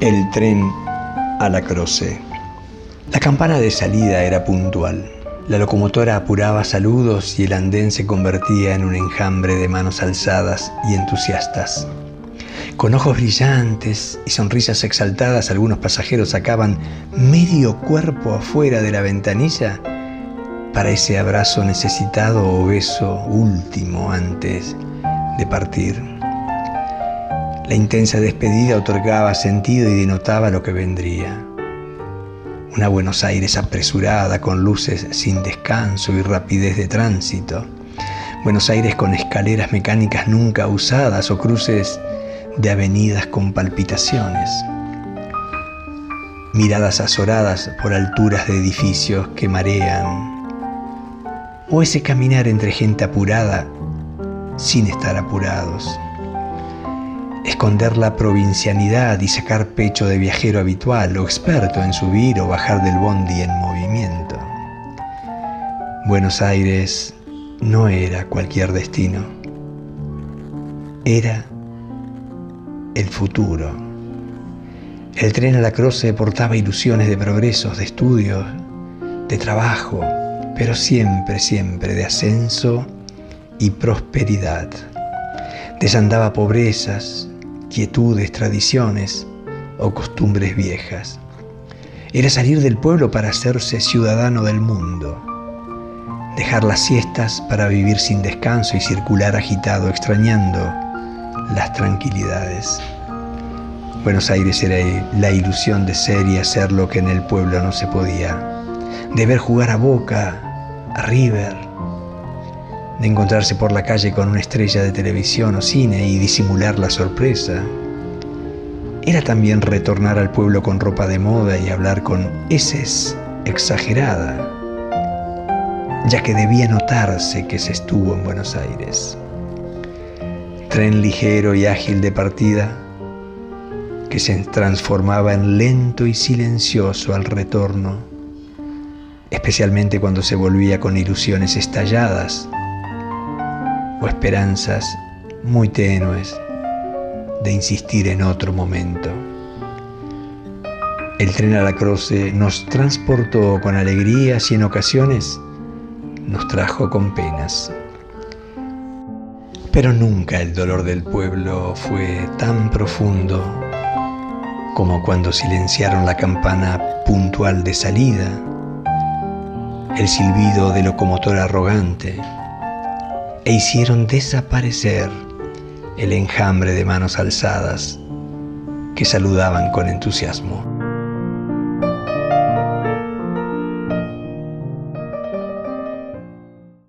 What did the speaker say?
El tren a la Croce. La campana de salida era puntual. La locomotora apuraba saludos y el andén se convertía en un enjambre de manos alzadas y entusiastas. Con ojos brillantes y sonrisas exaltadas, algunos pasajeros sacaban medio cuerpo afuera de la ventanilla para ese abrazo necesitado o beso último antes de partir. La intensa despedida otorgaba sentido y denotaba lo que vendría. Una Buenos Aires apresurada, con luces sin descanso y rapidez de tránsito. Buenos Aires con escaleras mecánicas nunca usadas o cruces de avenidas con palpitaciones. Miradas azoradas por alturas de edificios que marean. O ese caminar entre gente apurada sin estar apurados esconder la provincianidad y sacar pecho de viajero habitual o experto en subir o bajar del bondi en movimiento. Buenos Aires no era cualquier destino, era el futuro. El tren a la Croce portaba ilusiones de progresos, de estudios, de trabajo, pero siempre, siempre de ascenso y prosperidad. Desandaba pobrezas, quietudes, tradiciones o costumbres viejas. Era salir del pueblo para hacerse ciudadano del mundo, dejar las siestas para vivir sin descanso y circular agitado, extrañando las tranquilidades. Buenos Aires era la ilusión de ser y hacer lo que en el pueblo no se podía, de ver jugar a Boca, a River, de encontrarse por la calle con una estrella de televisión o cine y disimular la sorpresa. Era también retornar al pueblo con ropa de moda y hablar con eses exagerada, ya que debía notarse que se estuvo en Buenos Aires. Tren ligero y ágil de partida, que se transformaba en lento y silencioso al retorno, especialmente cuando se volvía con ilusiones estalladas o esperanzas muy tenues de insistir en otro momento. El tren a la Croce nos transportó con alegrías y en ocasiones nos trajo con penas. Pero nunca el dolor del pueblo fue tan profundo como cuando silenciaron la campana puntual de salida, el silbido de locomotor arrogante, e hicieron desaparecer el enjambre de manos alzadas que saludaban con entusiasmo.